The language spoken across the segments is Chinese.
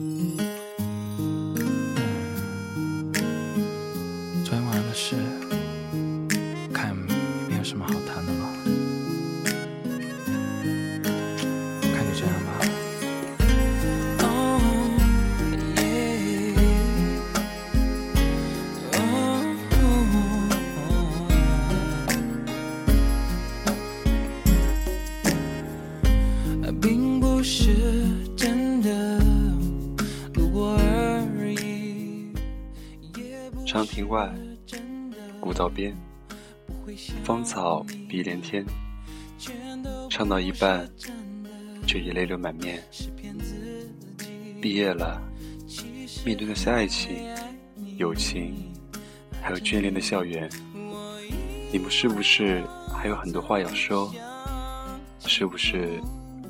Música 道边，芳草碧连天。唱到一半，却已泪流满面。毕业了，面对那些爱情、友情，还有眷恋的校园，你们是不是还有很多话要说？是不是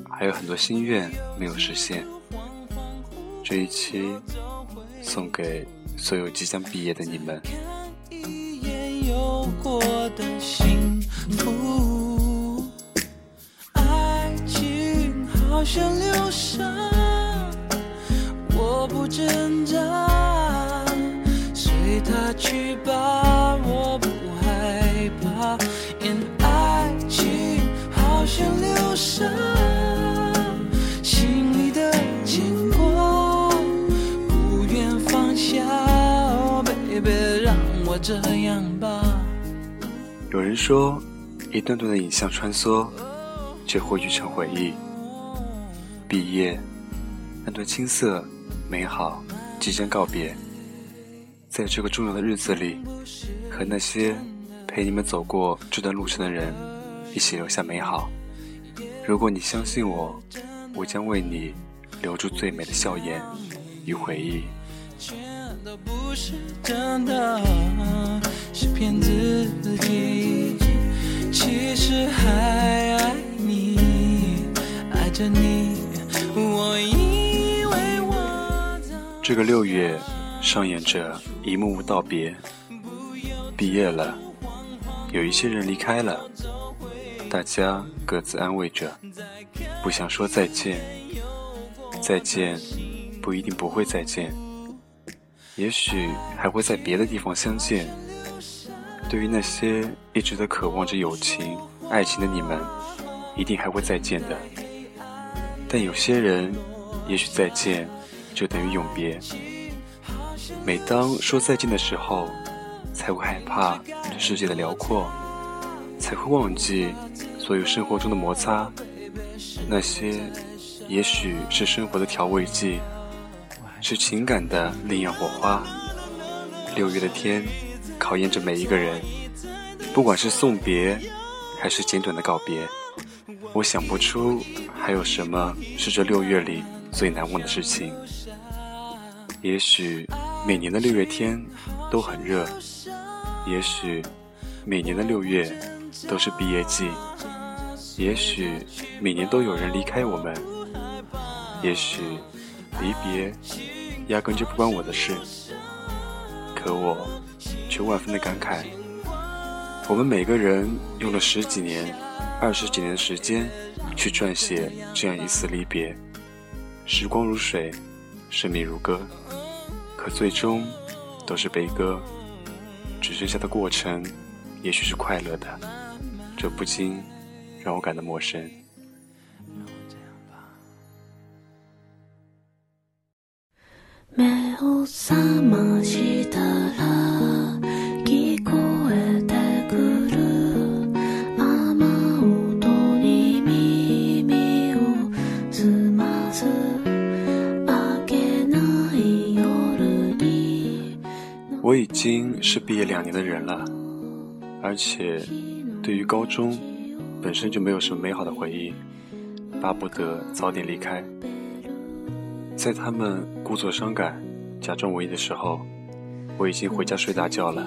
还有很多心愿没有实现？这一期送给所有即将毕业的你们。的幸福，爱情好像流沙，我不挣扎，随它去吧，我不害怕，因爱情好像流沙，心里的牵挂不愿放下，Oh baby，让我这样吧。有人说，一段段的影像穿梭，就汇聚成回忆。毕业，那段青涩、美好，即将告别。在这个重要的日子里，和那些陪你们走过这段路程的人，一起留下美好。如果你相信我，我将为你留住最美的笑颜与回忆。全都不是真的，是骗自己。这个六月，上演着一幕幕道别。毕业了，有一些人离开了，大家各自安慰着，不想说再见。再见，不一定不会再见，也许还会在别的地方相见。对于那些一直都渴望着友情、爱情的你们，一定还会再见的。但有些人，也许再见就等于永别。每当说再见的时候，才会害怕这世界的辽阔，才会忘记所有生活中的摩擦，那些也许是生活的调味剂，是情感的另样火花。六月的天，考验着每一个人，不管是送别，还是简短的告别，我想不出还有什么是这六月里最难忘的事情。也许每年的六月天都很热，也许每年的六月都是毕业季，也许每年都有人离开我们，也许离别压根就不关我的事，可我却万分的感慨。我们每个人用了十几年、二十几年的时间去撰写这样一次离别，时光如水，生命如歌。可最终都是悲歌，只剩下的过程，也许是快乐的，这不禁让我感到陌生。目を覚ましたら聞こえてくる雨音に耳を澄ます 我已经是毕业两年的人了，而且对于高中本身就没有什么美好的回忆，巴不得早点离开。在他们故作伤感、假装文艺的时候，我已经回家睡大觉了。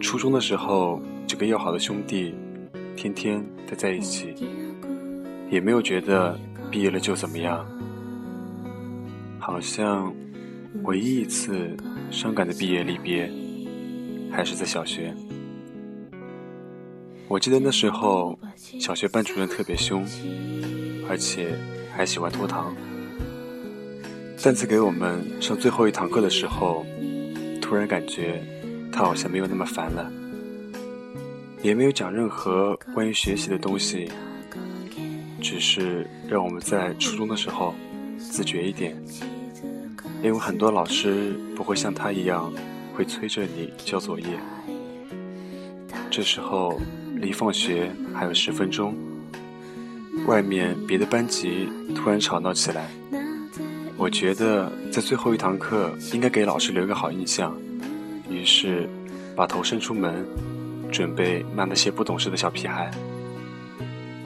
初中的时候，几个要好的兄弟，天天待在一起，也没有觉得毕业了就怎么样。好像唯一一次伤感的毕业离别，还是在小学。我记得那时候，小学班主任特别凶，而且还喜欢拖堂。但次给我们上最后一堂课的时候，突然感觉他好像没有那么烦了，也没有讲任何关于学习的东西，只是让我们在初中的时候自觉一点，因为很多老师不会像他一样会催着你交作业。这时候离放学还有十分钟，外面别的班级突然吵闹起来。我觉得在最后一堂课应该给老师留个好印象，于是把头伸出门，准备骂那些不懂事的小屁孩。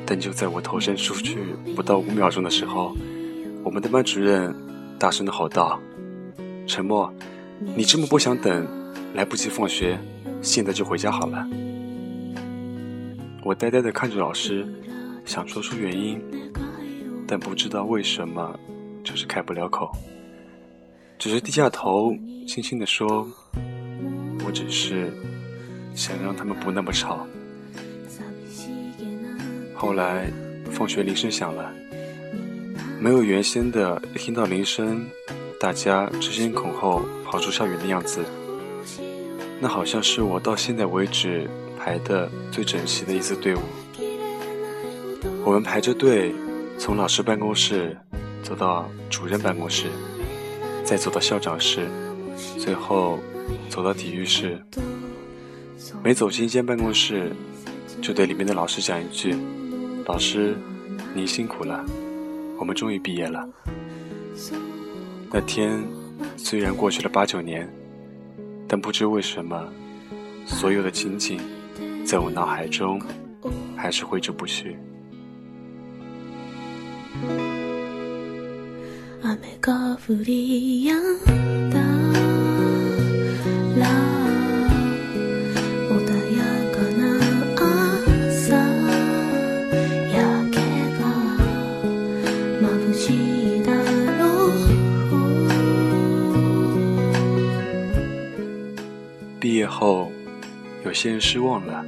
但就在我头伸出去不到五秒钟的时候，我们的班主任大声的吼道：“陈默，你这么不想等，来不及放学，现在就回家好了。”我呆呆的看着老师，想说出原因，但不知道为什么。就是开不了口，只是低下头，轻轻地说：“我只是想让他们不那么吵。”后来，放学铃声响了，没有原先的听到铃声，大家争先恐后跑出校园的样子。那好像是我到现在为止排的最整齐的一次队伍。我们排着队，从老师办公室。走到主任办公室，再走到校长室，最后走到体育室。每走进一间办公室，就对里面的老师讲一句：“老师，您辛苦了，我们终于毕业了。”那天虽然过去了八九年，但不知为什么，所有的情景在我脑海中还是挥之不去。毕有些人失望了，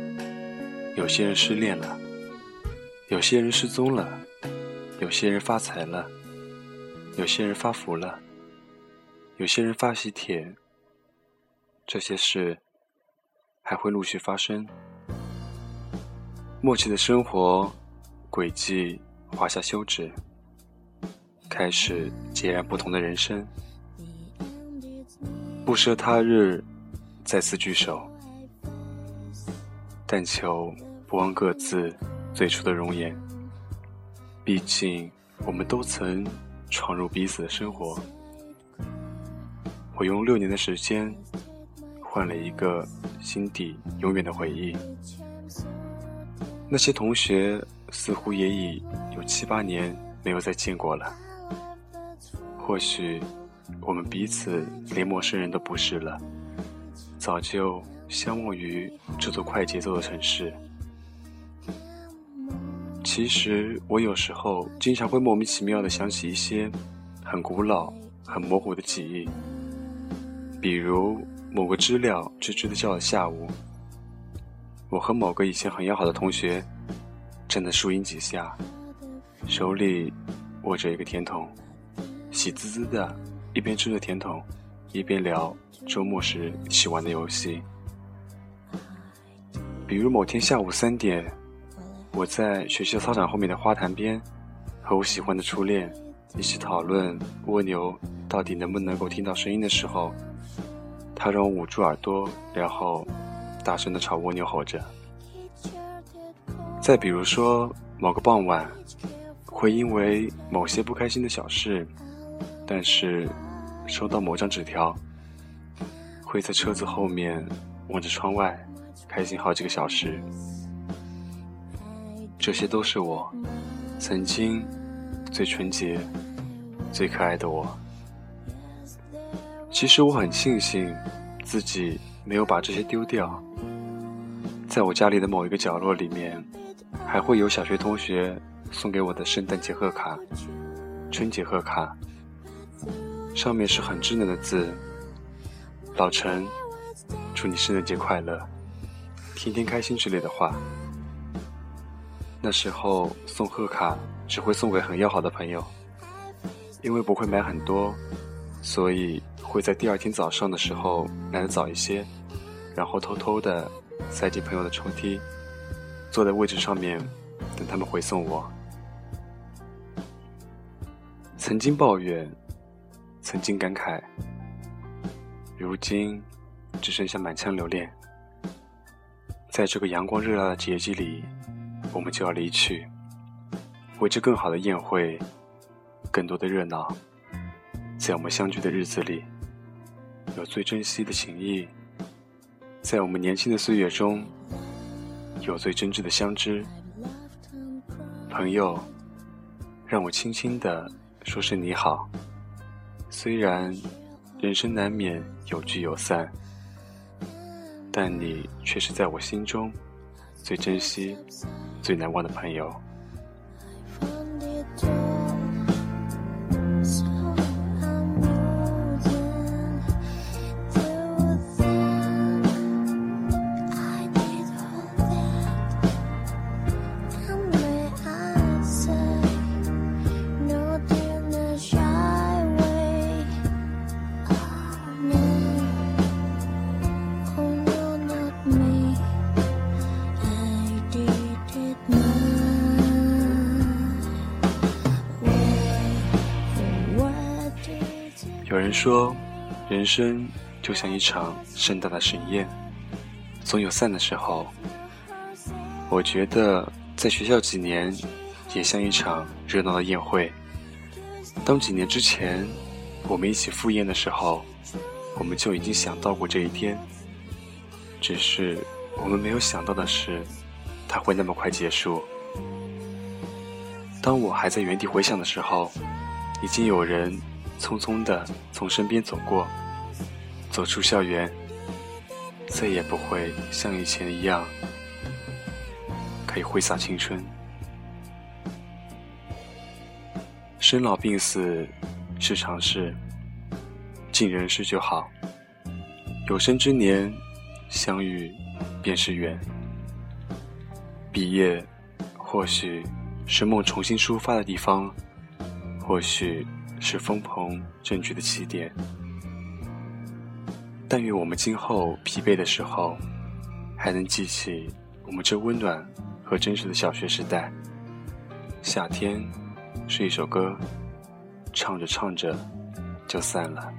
有些人失恋了，有些人失踪了，有些人发财了。有些人发福了，有些人发喜帖，这些事还会陆续发生。默契的生活轨迹画下休止，开始截然不同的人生。不奢他日再次聚首，但求不忘各自最初的容颜。毕竟我们都曾。闯入彼此的生活，我用六年的时间换了一个心底永远的回忆。那些同学似乎也已有七八年没有再见过了。或许我们彼此连陌生人都不是了，早就相忘于这座快节奏的城市。其实我有时候经常会莫名其妙的想起一些很古老、很模糊的记忆，比如某个知了吱吱的叫的下午，我和某个以前很要好的同学站在树荫底下，手里握着一个甜筒，喜滋滋的，一边吃着甜筒，一边聊周末时一起玩的游戏，比如某天下午三点。我在学校操场后面的花坛边，和我喜欢的初恋一起讨论蜗牛到底能不能够听到声音的时候，他让我捂住耳朵，然后大声的朝蜗牛吼着。再比如说某个傍晚，会因为某些不开心的小事，但是收到某张纸条，会在车子后面望着窗外，开心好几个小时。这些都是我曾经最纯洁、最可爱的我。其实我很庆幸自己没有把这些丢掉。在我家里的某一个角落里面，还会有小学同学送给我的圣诞节贺卡、春节贺卡，上面是很稚嫩的字：“老陈，祝你圣诞节快乐，天天开心”之类的话。那时候送贺卡只会送给很要好的朋友，因为不会买很多，所以会在第二天早上的时候来的早一些，然后偷偷的塞进朋友的抽屉，坐在位置上面等他们回送我。曾经抱怨，曾经感慨，如今只剩下满腔留恋。在这个阳光热辣的节气里，我们就要离去，为这更好的宴会，更多的热闹。在我们相聚的日子里，有最珍惜的情谊；在我们年轻的岁月中，有最真挚的相知。朋友，让我轻轻的。说声你好，虽然人生难免有聚有散，但你却是在我心中最珍惜、最难忘的朋友。人说，人生就像一场盛大的盛宴，总有散的时候。我觉得在学校几年，也像一场热闹的宴会。当几年之前我们一起赴宴的时候，我们就已经想到过这一天。只是我们没有想到的是，它会那么快结束。当我还在原地回想的时候，已经有人。匆匆的从身边走过，走出校园，再也不会像以前一样可以挥洒青春。生老病死是常事，尽人事就好。有生之年相遇便是缘。毕业或许是梦重新出发的地方，或许。是风鹏振翅的起点，但愿我们今后疲惫的时候，还能记起我们这温暖和真实的小学时代。夏天是一首歌，唱着唱着就散了。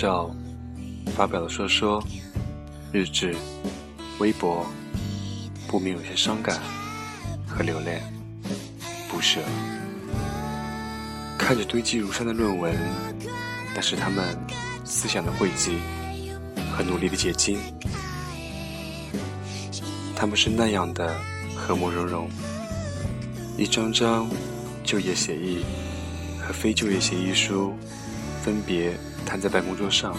照，发表了说说、日志、微博，不免有些伤感和留恋、不舍。看着堆积如山的论文，那是他们思想的汇集和努力的结晶。他们是那样的和睦融融，一张张就业协议和非就业协议书。分别摊在办公桌上，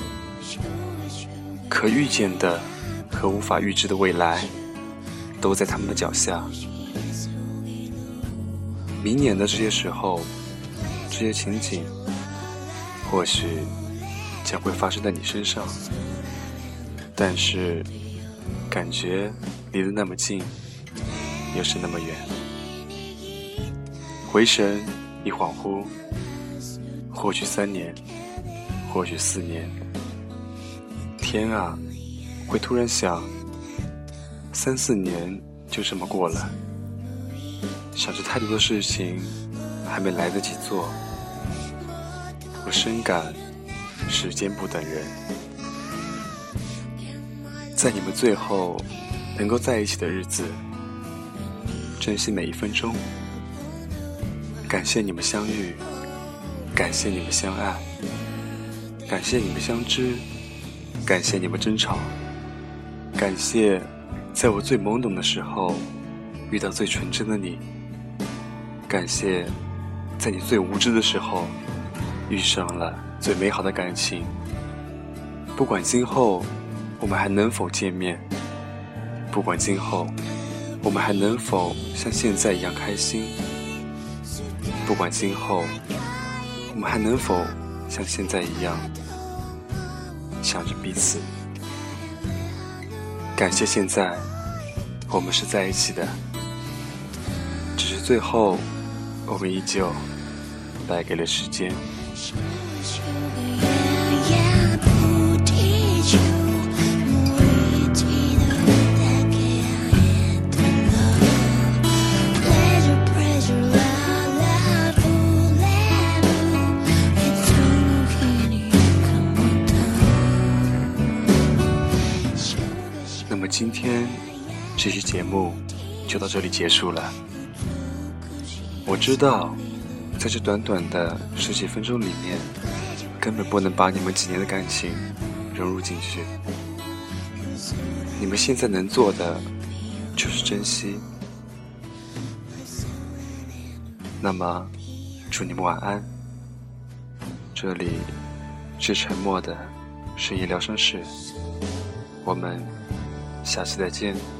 可预见的和无法预知的未来，都在他们的脚下。明年的这些时候，这些情景，或许将会发生在你身上，但是感觉离得那么近，又是那么远。回神，一恍惚。或许三年，或许四年，天啊，会突然想，三四年就这么过了，想着太多的事情还没来得及做，我深感时间不等人。在你们最后能够在一起的日子，珍惜每一分钟。感谢你们相遇，感谢你们相爱，感谢你们相知，感谢你们争吵，感谢在我最懵懂的时候遇到最纯真的你，感谢在你最无知的时候遇上了最美好的感情。不管今后。我们还能否见面？不管今后我们还能否像现在一样开心？不管今后我们还能否像现在一样想着彼此？感谢现在我们是在一起的，只是最后我们依旧败给了时间。今天这期节目就到这里结束了。我知道，在这短短的十几分钟里面，根本不能把你们几年的感情融入进去。你们现在能做的就是珍惜。那么，祝你们晚安。这里是沉默的深夜疗伤室，我们。下期再见。